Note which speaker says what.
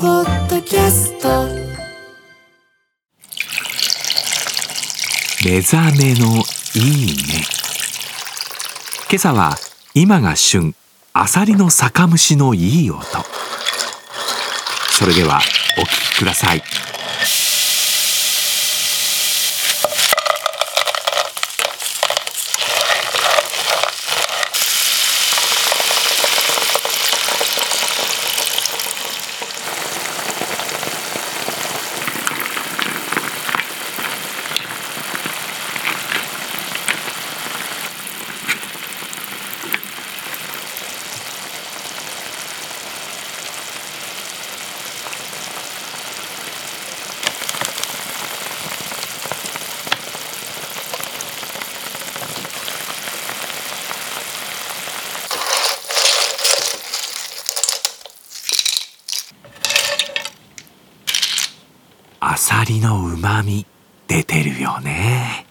Speaker 1: ポッドキャスト。目覚めのいいね。今朝は今が旬アサリの酒蒸しのいい音。それではお聴きください。アサリのうまみ出てるよね。